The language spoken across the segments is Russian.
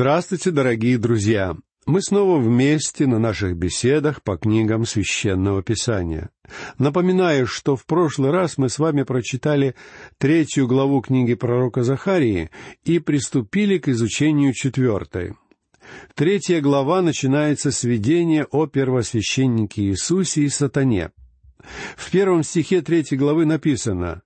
Здравствуйте, дорогие друзья! Мы снова вместе на наших беседах по книгам Священного Писания. Напоминаю, что в прошлый раз мы с вами прочитали третью главу книги пророка Захарии и приступили к изучению четвертой. Третья глава начинается с видения о первосвященнике Иисусе и сатане. В первом стихе третьей главы написано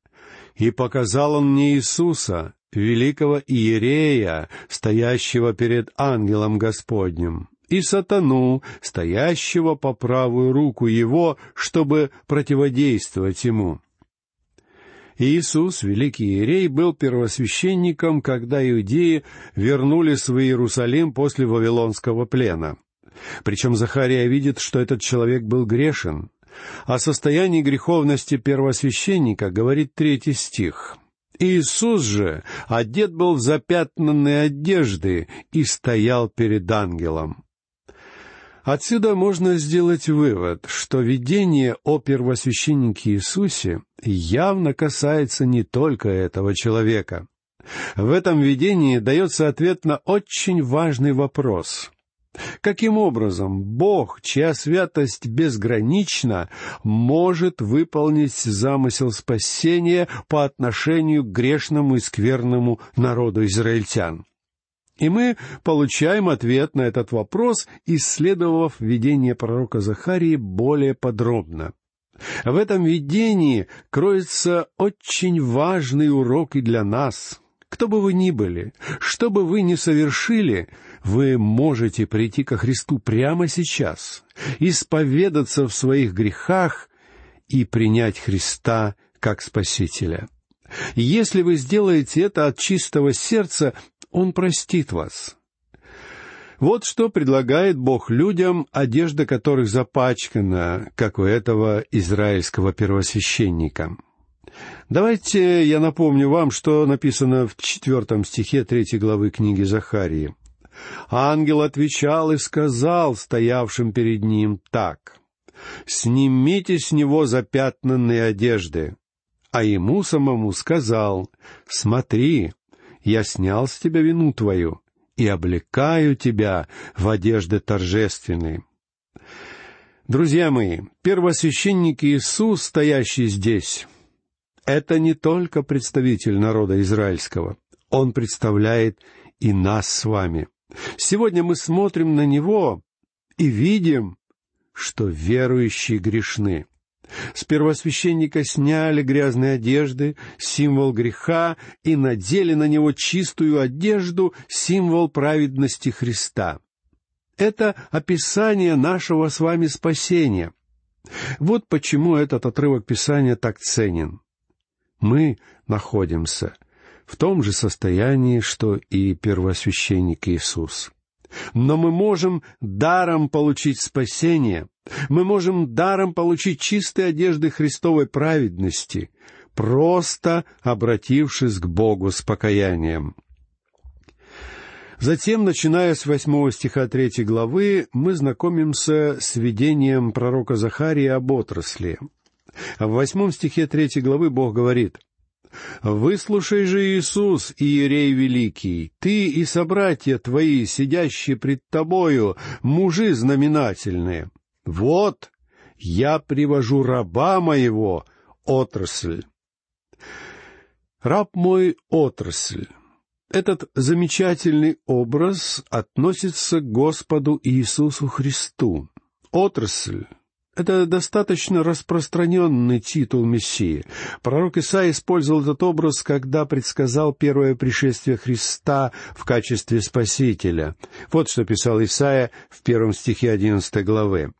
«И показал он мне Иисуса, великого Иерея, стоящего перед ангелом Господним, и сатану, стоящего по правую руку его, чтобы противодействовать ему. Иисус, великий Иерей, был первосвященником, когда иудеи вернулись в Иерусалим после Вавилонского плена. Причем Захария видит, что этот человек был грешен. О состоянии греховности первосвященника говорит третий стих — Иисус же одет был в запятнанные одежды и стоял перед ангелом. Отсюда можно сделать вывод, что видение о первосвященнике Иисусе явно касается не только этого человека. В этом видении дается ответ на очень важный вопрос. Каким образом Бог, чья святость безгранична, может выполнить замысел спасения по отношению к грешному и скверному народу израильтян? И мы получаем ответ на этот вопрос, исследовав видение пророка Захарии более подробно. В этом видении кроется очень важный урок и для нас — кто бы вы ни были, что бы вы ни совершили, вы можете прийти ко Христу прямо сейчас, исповедаться в своих грехах и принять Христа как Спасителя. Если вы сделаете это от чистого сердца, Он простит вас. Вот что предлагает Бог людям, одежда которых запачкана, как у этого израильского первосвященника. Давайте я напомню вам, что написано в четвертом стихе третьей главы книги Захарии. Ангел отвечал и сказал стоявшим перед ним так. «Снимите с него запятнанные одежды». А ему самому сказал, «Смотри, я снял с тебя вину твою и облекаю тебя в одежды торжественные». Друзья мои, первосвященник Иисус, стоящий здесь, это не только представитель народа израильского, он представляет и нас с вами. Сегодня мы смотрим на него и видим, что верующие грешны. С первосвященника сняли грязные одежды, символ греха, и надели на него чистую одежду, символ праведности Христа. Это описание нашего с вами спасения. Вот почему этот отрывок Писания так ценен мы находимся в том же состоянии, что и первосвященник Иисус. Но мы можем даром получить спасение, мы можем даром получить чистые одежды Христовой праведности, просто обратившись к Богу с покаянием. Затем, начиная с восьмого стиха третьей главы, мы знакомимся с видением пророка Захария об отрасли — в восьмом стихе третьей главы Бог говорит, «Выслушай же, Иисус, Иерей Великий, ты и собратья твои, сидящие пред тобою, мужи знаменательные. Вот, я привожу раба моего, отрасль». Раб мой — отрасль. Этот замечательный образ относится к Господу Иисусу Христу. Отрасль это достаточно распространенный титул Мессии. Пророк Исаия использовал этот образ, когда предсказал первое пришествие Христа в качестве Спасителя. Вот что писал Исаия в первом стихе одиннадцатой главы.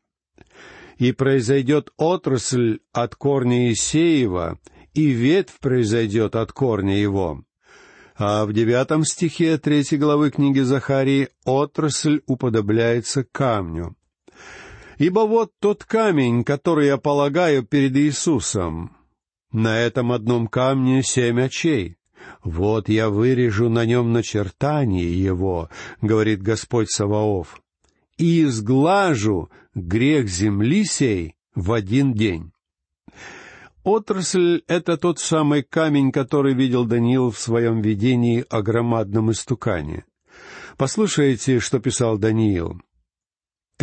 «И произойдет отрасль от корня Исеева, и ветвь произойдет от корня его». А в девятом стихе третьей главы книги Захарии отрасль уподобляется камню. Ибо вот тот камень, который я полагаю перед Иисусом. На этом одном камне семь очей. Вот я вырежу на нем начертание его, говорит Господь Саваоф, и изглажу грех земли сей в один день. Отрасль — это тот самый камень, который видел Даниил в своем видении о громадном истукане. Послушайте, что писал Даниил.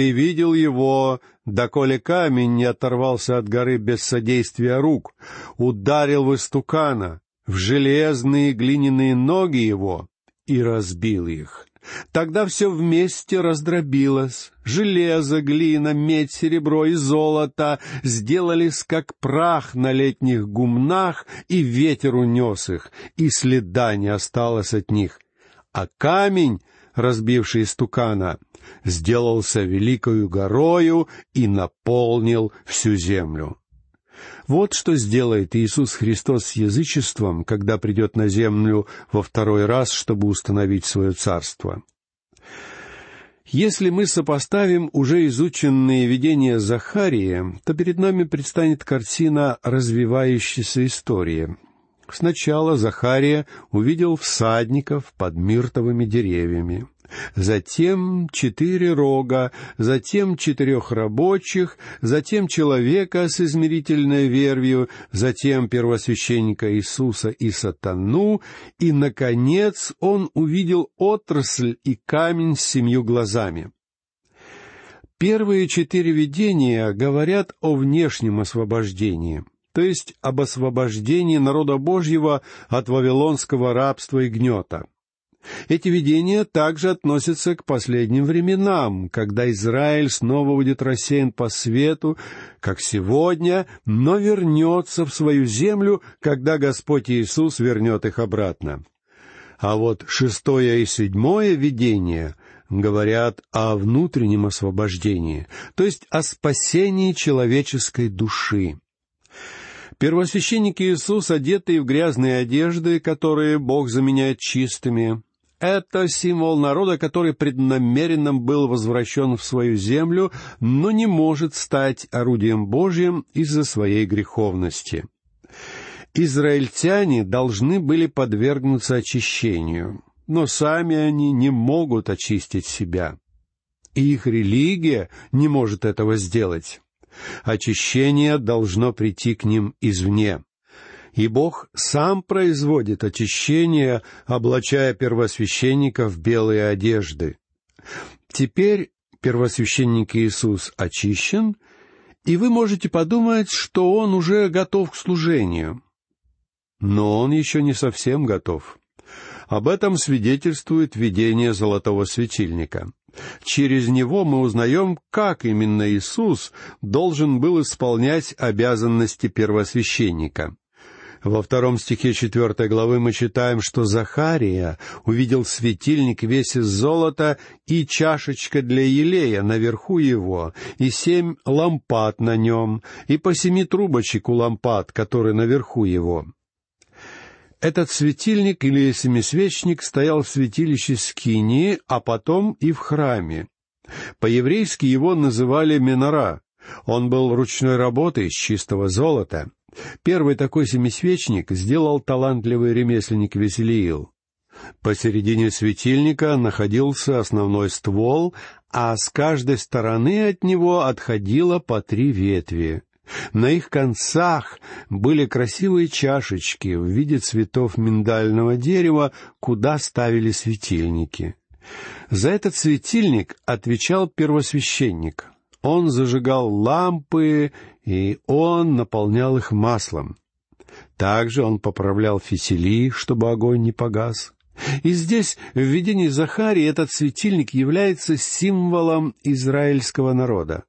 «Ты видел его, доколе камень не оторвался от горы без содействия рук, ударил в истукана, в железные глиняные ноги его и разбил их. Тогда все вместе раздробилось. Железо, глина, медь, серебро и золото сделались как прах на летних гумнах, и ветер унес их, и следа не осталось от них. А камень, разбивший стукана, сделался великою горою и наполнил всю землю. Вот что сделает Иисус Христос с язычеством, когда придет на землю во второй раз, чтобы установить свое царство. Если мы сопоставим уже изученные видения Захария, то перед нами предстанет картина развивающейся истории. Сначала Захария увидел всадников под миртовыми деревьями затем четыре рога, затем четырех рабочих, затем человека с измерительной вервью, затем первосвященника Иисуса и сатану, и, наконец, он увидел отрасль и камень с семью глазами. Первые четыре видения говорят о внешнем освобождении, то есть об освобождении народа Божьего от вавилонского рабства и гнета. Эти видения также относятся к последним временам, когда Израиль снова будет рассеян по свету, как сегодня, но вернется в свою землю, когда Господь Иисус вернет их обратно. А вот шестое и седьмое видение говорят о внутреннем освобождении, то есть о спасении человеческой души. Первосвященник Иисус, одетый в грязные одежды, которые Бог заменяет чистыми, это символ народа, который преднамеренно был возвращен в свою землю, но не может стать орудием Божьим из-за своей греховности. Израильтяне должны были подвергнуться очищению, но сами они не могут очистить себя. И их религия не может этого сделать. Очищение должно прийти к ним извне и Бог сам производит очищение, облачая первосвященника в белые одежды. Теперь первосвященник Иисус очищен, и вы можете подумать, что он уже готов к служению. Но он еще не совсем готов. Об этом свидетельствует видение золотого светильника. Через него мы узнаем, как именно Иисус должен был исполнять обязанности первосвященника. Во втором стихе четвертой главы мы читаем, что Захария увидел светильник весь из золота и чашечка для елея наверху его, и семь лампад на нем, и по семи трубочек у лампад, которые наверху его. Этот светильник или семисвечник стоял в святилище Скинии, а потом и в храме. По-еврейски его называли Менора. Он был ручной работы из чистого золота. Первый такой семисвечник сделал талантливый ремесленник Веселиил. Посередине светильника находился основной ствол, а с каждой стороны от него отходило по три ветви. На их концах были красивые чашечки в виде цветов миндального дерева, куда ставили светильники. За этот светильник отвечал первосвященник. Он зажигал лампы, и он наполнял их маслом. Также он поправлял фитили, чтобы огонь не погас. И здесь, в видении Захарии, этот светильник является символом израильского народа.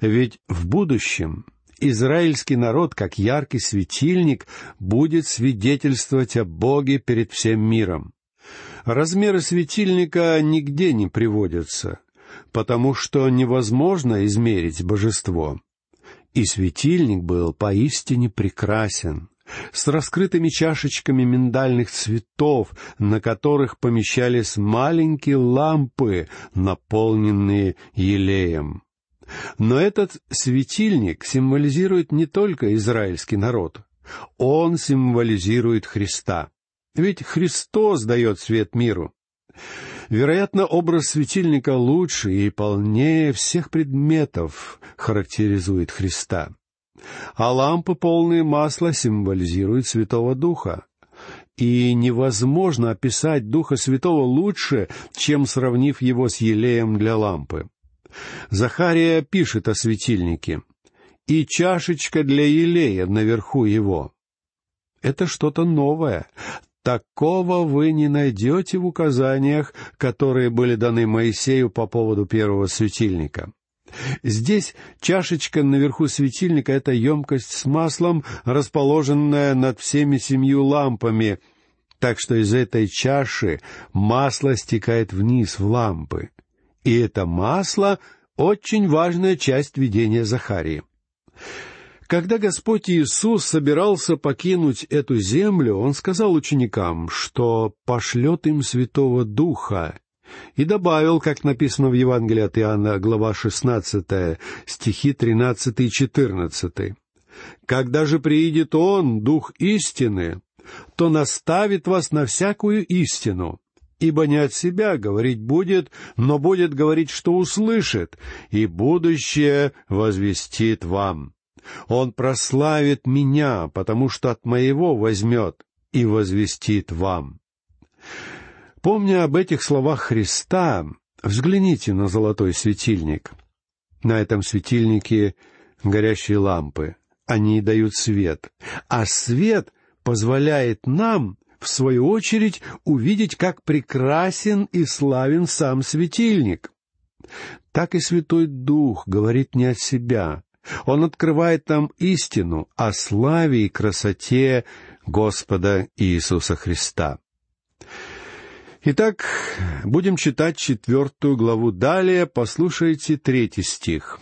Ведь в будущем израильский народ, как яркий светильник, будет свидетельствовать о Боге перед всем миром. Размеры светильника нигде не приводятся потому что невозможно измерить божество. И светильник был поистине прекрасен, с раскрытыми чашечками миндальных цветов, на которых помещались маленькие лампы, наполненные елеем. Но этот светильник символизирует не только израильский народ. Он символизирует Христа. Ведь Христос дает свет миру. Вероятно, образ светильника лучше и полнее всех предметов характеризует Христа. А лампы, полные масла, символизируют Святого Духа. и невозможно описать Духа Святого лучше, чем сравнив его с елеем для лампы. Захария пишет о светильнике. «И чашечка для елея наверху его». Это что-то новое. Такого вы не найдете в указаниях, которые были даны Моисею по поводу первого светильника. Здесь чашечка наверху светильника — это емкость с маслом, расположенная над всеми семью лампами, так что из этой чаши масло стекает вниз в лампы. И это масло — очень важная часть видения Захарии. Когда Господь Иисус собирался покинуть эту землю, Он сказал ученикам, что пошлет им Святого Духа, и добавил, как написано в Евангелии от Иоанна, глава 16, стихи 13 и 14. «Когда же приидет Он, Дух истины, то наставит вас на всякую истину, ибо не от себя говорить будет, но будет говорить, что услышит, и будущее возвестит вам. Он прославит меня, потому что от моего возьмет и возвестит вам». Помня об этих словах Христа, взгляните на золотой светильник. На этом светильнике горящие лампы. Они дают свет. А свет позволяет нам, в свою очередь, увидеть, как прекрасен и славен сам светильник. Так и Святой Дух говорит не от себя. Он открывает нам истину о славе и красоте Господа Иисуса Христа. Итак, будем читать четвертую главу далее, послушайте третий стих.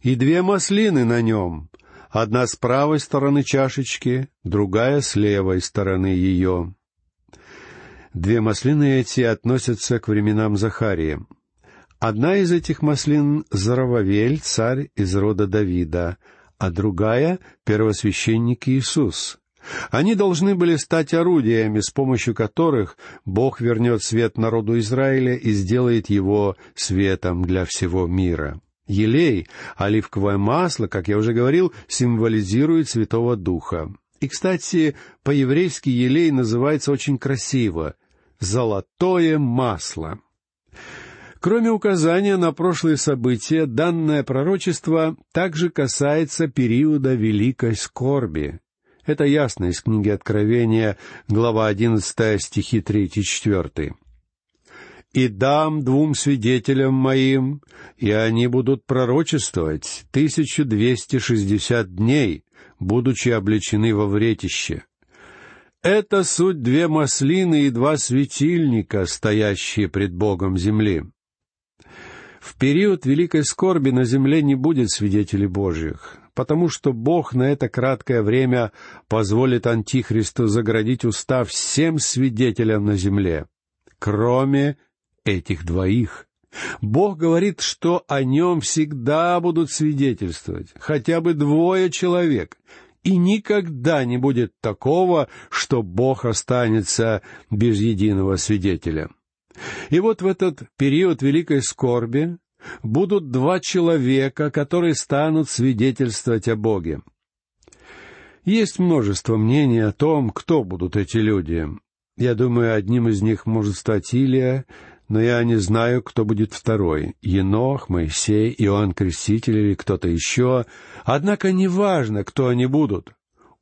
«И две маслины на нем, одна с правой стороны чашечки, другая с левой стороны ее». Две маслины эти относятся к временам Захария. Одна из этих маслин — Зарававель, царь из рода Давида, а другая — первосвященник Иисус, они должны были стать орудиями, с помощью которых Бог вернет свет народу Израиля и сделает его светом для всего мира. Елей, оливковое масло, как я уже говорил, символизирует Святого Духа. И, кстати, по-еврейски елей называется очень красиво — «золотое масло». Кроме указания на прошлые события, данное пророчество также касается периода великой скорби. Это ясно из книги Откровения, глава одиннадцатая, стихи третий, четвертый. «И дам двум свидетелям моим, и они будут пророчествовать тысячу двести шестьдесят дней, будучи облечены во вретище. Это суть две маслины и два светильника, стоящие пред Богом земли. В период великой скорби на земле не будет свидетелей Божьих, потому что Бог на это краткое время позволит Антихристу заградить уста всем свидетелям на земле, кроме этих двоих. Бог говорит, что о нем всегда будут свидетельствовать хотя бы двое человек, и никогда не будет такого, что Бог останется без единого свидетеля. И вот в этот период великой скорби будут два человека, которые станут свидетельствовать о Боге. Есть множество мнений о том, кто будут эти люди. Я думаю, одним из них может стать Илия, но я не знаю, кто будет второй — Енох, Моисей, Иоанн Креститель или кто-то еще. Однако неважно, кто они будут.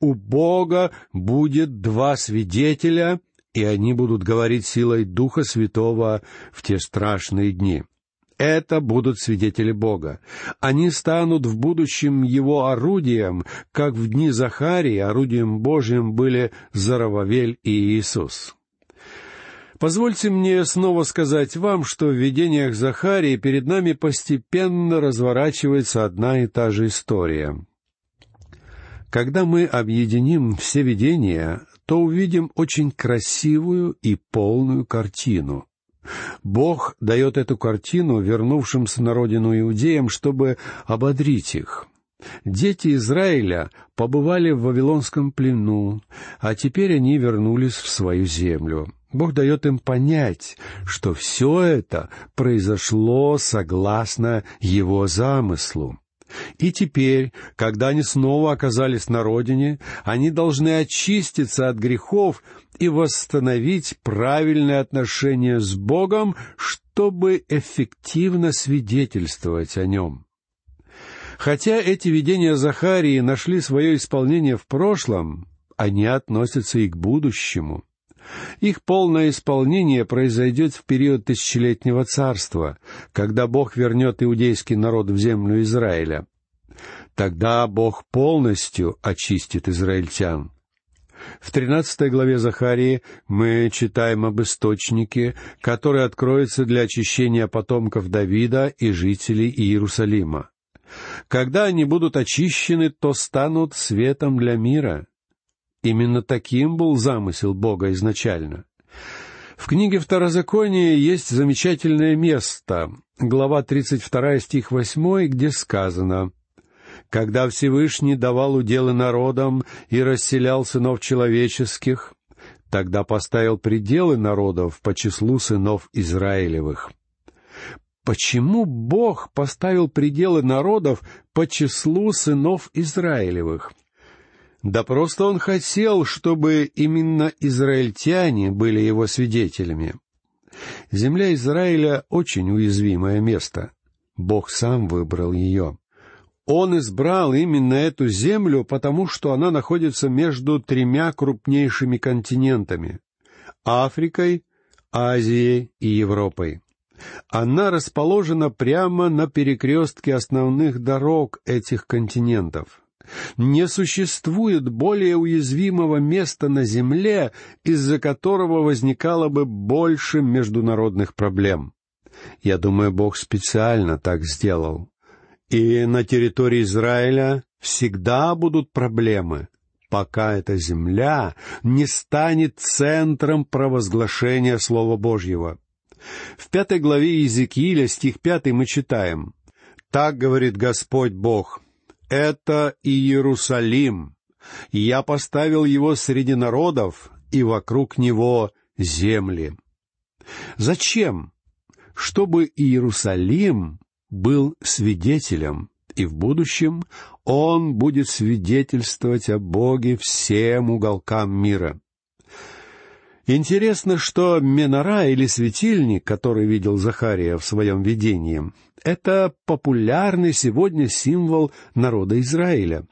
У Бога будет два свидетеля, и они будут говорить силой Духа Святого в те страшные дни. Это будут свидетели Бога. Они станут в будущем Его орудием, как в дни Захарии орудием Божьим были Зарававель и Иисус. Позвольте мне снова сказать вам, что в видениях Захарии перед нами постепенно разворачивается одна и та же история. Когда мы объединим все видения, то увидим очень красивую и полную картину. Бог дает эту картину вернувшимся на родину иудеям, чтобы ободрить их. Дети Израиля побывали в Вавилонском плену, а теперь они вернулись в свою землю. Бог дает им понять, что все это произошло согласно Его замыслу. И теперь, когда они снова оказались на родине, они должны очиститься от грехов и восстановить правильное отношение с Богом, чтобы эффективно свидетельствовать о нем. Хотя эти видения Захарии нашли свое исполнение в прошлом, они относятся и к будущему. Их полное исполнение произойдет в период тысячелетнего царства, когда Бог вернет иудейский народ в землю Израиля. Тогда Бог полностью очистит израильтян. В тринадцатой главе Захарии мы читаем об источнике, который откроется для очищения потомков Давида и жителей Иерусалима. Когда они будут очищены, то станут светом для мира. Именно таким был замысел Бога изначально. В книге Второзакония есть замечательное место, глава 32 стих 8, где сказано «Когда Всевышний давал уделы народам и расселял сынов человеческих, тогда поставил пределы народов по числу сынов Израилевых». Почему Бог поставил пределы народов по числу сынов Израилевых? Да просто он хотел, чтобы именно израильтяне были его свидетелями. Земля Израиля — очень уязвимое место. Бог сам выбрал ее. Он избрал именно эту землю, потому что она находится между тремя крупнейшими континентами — Африкой, Азией и Европой. Она расположена прямо на перекрестке основных дорог этих континентов. Не существует более уязвимого места на Земле, из-за которого возникало бы больше международных проблем. Я думаю, Бог специально так сделал. И на территории Израиля всегда будут проблемы, пока эта земля не станет центром провозглашения Слова Божьего. В пятой главе Иезекииля, стих пятый, мы читаем «Так говорит Господь Бог, это Иерусалим. Я поставил его среди народов, и вокруг него земли. Зачем? Чтобы Иерусалим был свидетелем, и в будущем он будет свидетельствовать о Боге всем уголкам мира. Интересно, что менора или светильник, который видел Захария в своем видении, это популярный сегодня символ народа Израиля.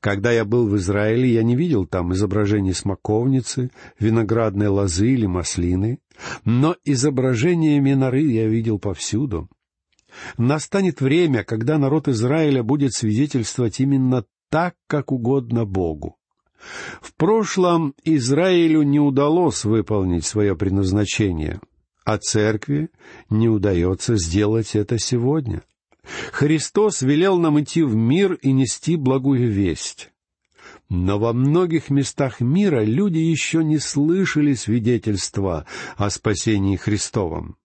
Когда я был в Израиле, я не видел там изображений смоковницы, виноградной лозы или маслины, но изображения миноры я видел повсюду. Настанет время, когда народ Израиля будет свидетельствовать именно так, как угодно Богу. В прошлом Израилю не удалось выполнить свое предназначение, а церкви не удается сделать это сегодня. Христос велел нам идти в мир и нести благую весть. Но во многих местах мира люди еще не слышали свидетельства о спасении Христовом.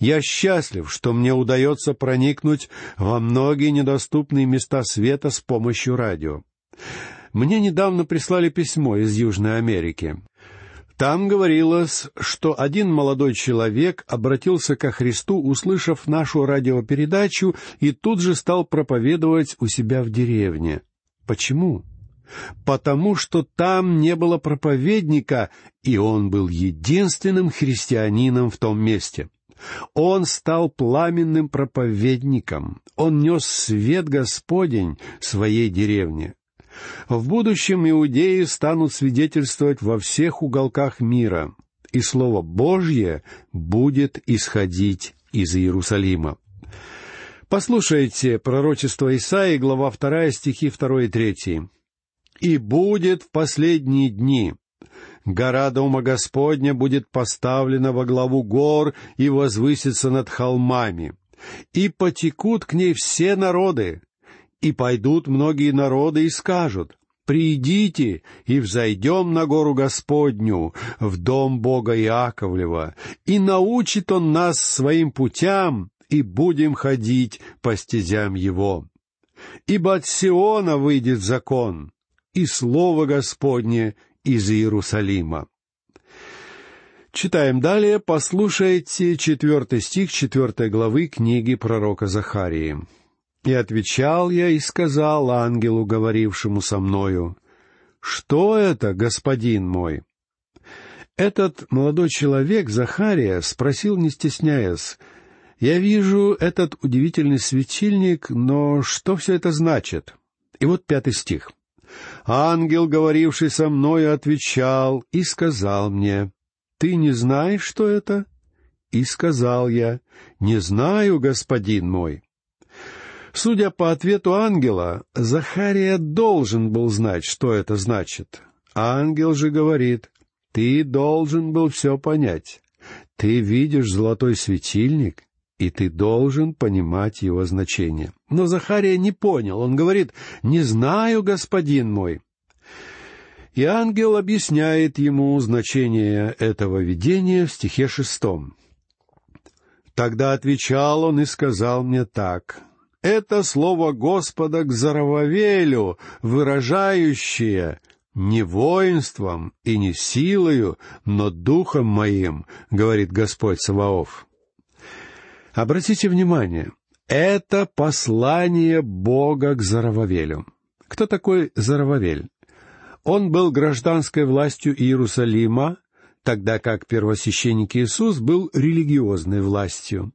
Я счастлив, что мне удается проникнуть во многие недоступные места света с помощью радио. Мне недавно прислали письмо из Южной Америки. Там говорилось, что один молодой человек обратился ко Христу, услышав нашу радиопередачу, и тут же стал проповедовать у себя в деревне. Почему? Потому что там не было проповедника, и он был единственным христианином в том месте. Он стал пламенным проповедником. Он нес свет Господень своей деревне. В будущем иудеи станут свидетельствовать во всех уголках мира, и Слово Божье будет исходить из Иерусалима. Послушайте пророчество Исаии, глава 2, стихи 2 и 3. «И будет в последние дни, гора Дома Господня будет поставлена во главу гор и возвысится над холмами, и потекут к ней все народы, и пойдут многие народы и скажут, «Придите и взойдем на гору Господню, в дом Бога Иаковлева, и научит Он нас своим путям, и будем ходить по стезям Его. Ибо от Сиона выйдет закон, и Слово Господне из Иерусалима». Читаем далее, послушайте четвертый стих четвертой главы книги пророка Захарии. И отвечал я и сказал ангелу, говорившему со мною, «Что это, господин мой?» Этот молодой человек, Захария, спросил, не стесняясь, «Я вижу этот удивительный светильник, но что все это значит?» И вот пятый стих. «Ангел, говоривший со мною, отвечал и сказал мне, «Ты не знаешь, что это?» И сказал я, «Не знаю, господин мой». Судя по ответу ангела, Захария должен был знать, что это значит. Ангел же говорит, «Ты должен был все понять. Ты видишь золотой светильник, и ты должен понимать его значение». Но Захария не понял. Он говорит, «Не знаю, господин мой». И ангел объясняет ему значение этого видения в стихе шестом. Тогда отвечал он и сказал мне так. Это слово Господа к Зарававелю, выражающее «не воинством и не силою, но духом моим», — говорит Господь Саваоф. Обратите внимание, это послание Бога к Зарававелю. Кто такой Зарававель? Он был гражданской властью Иерусалима, тогда как первосвященник Иисус был религиозной властью.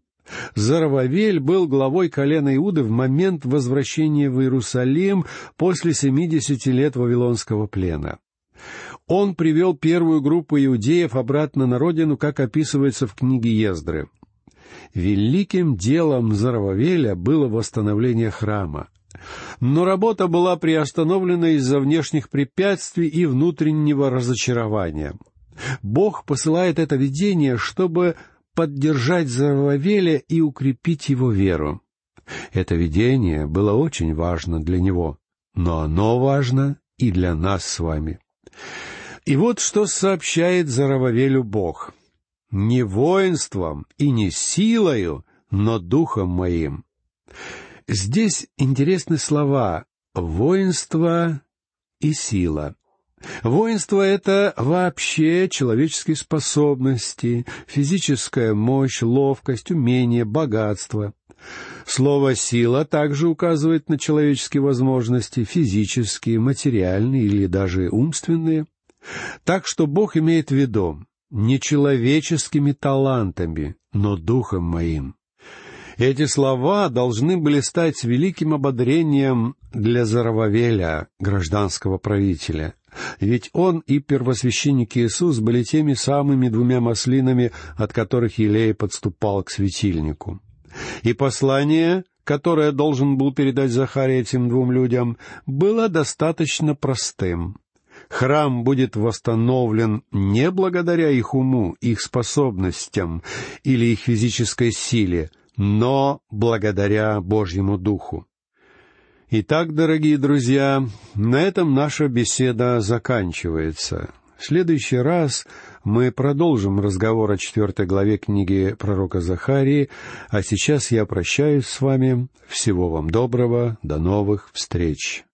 Зарававель был главой колена Иуды в момент возвращения в Иерусалим после семидесяти лет Вавилонского плена. Он привел первую группу иудеев обратно на родину, как описывается в книге Ездры. Великим делом Зарававеля было восстановление храма. Но работа была приостановлена из-за внешних препятствий и внутреннего разочарования — Бог посылает это видение, чтобы поддержать Зарававеля и укрепить его веру. Это видение было очень важно для него, но оно важно и для нас с вами. И вот что сообщает Зарававелю Бог. «Не воинством и не силою, но духом моим». Здесь интересны слова «воинство» и «сила». Воинство — это вообще человеческие способности, физическая мощь, ловкость, умение, богатство. Слово «сила» также указывает на человеческие возможности, физические, материальные или даже умственные. Так что Бог имеет в виду не человеческими талантами, но духом моим. Эти слова должны были стать великим ободрением для Зарававеля, гражданского правителя — ведь он и первосвященник Иисус были теми самыми двумя маслинами, от которых Елей подступал к светильнику. И послание, которое должен был передать Захарий этим двум людям, было достаточно простым. Храм будет восстановлен не благодаря их уму, их способностям или их физической силе, но благодаря Божьему Духу. Итак, дорогие друзья, на этом наша беседа заканчивается. В следующий раз мы продолжим разговор о четвертой главе книги пророка Захарии, а сейчас я прощаюсь с вами. Всего вам доброго, до новых встреч.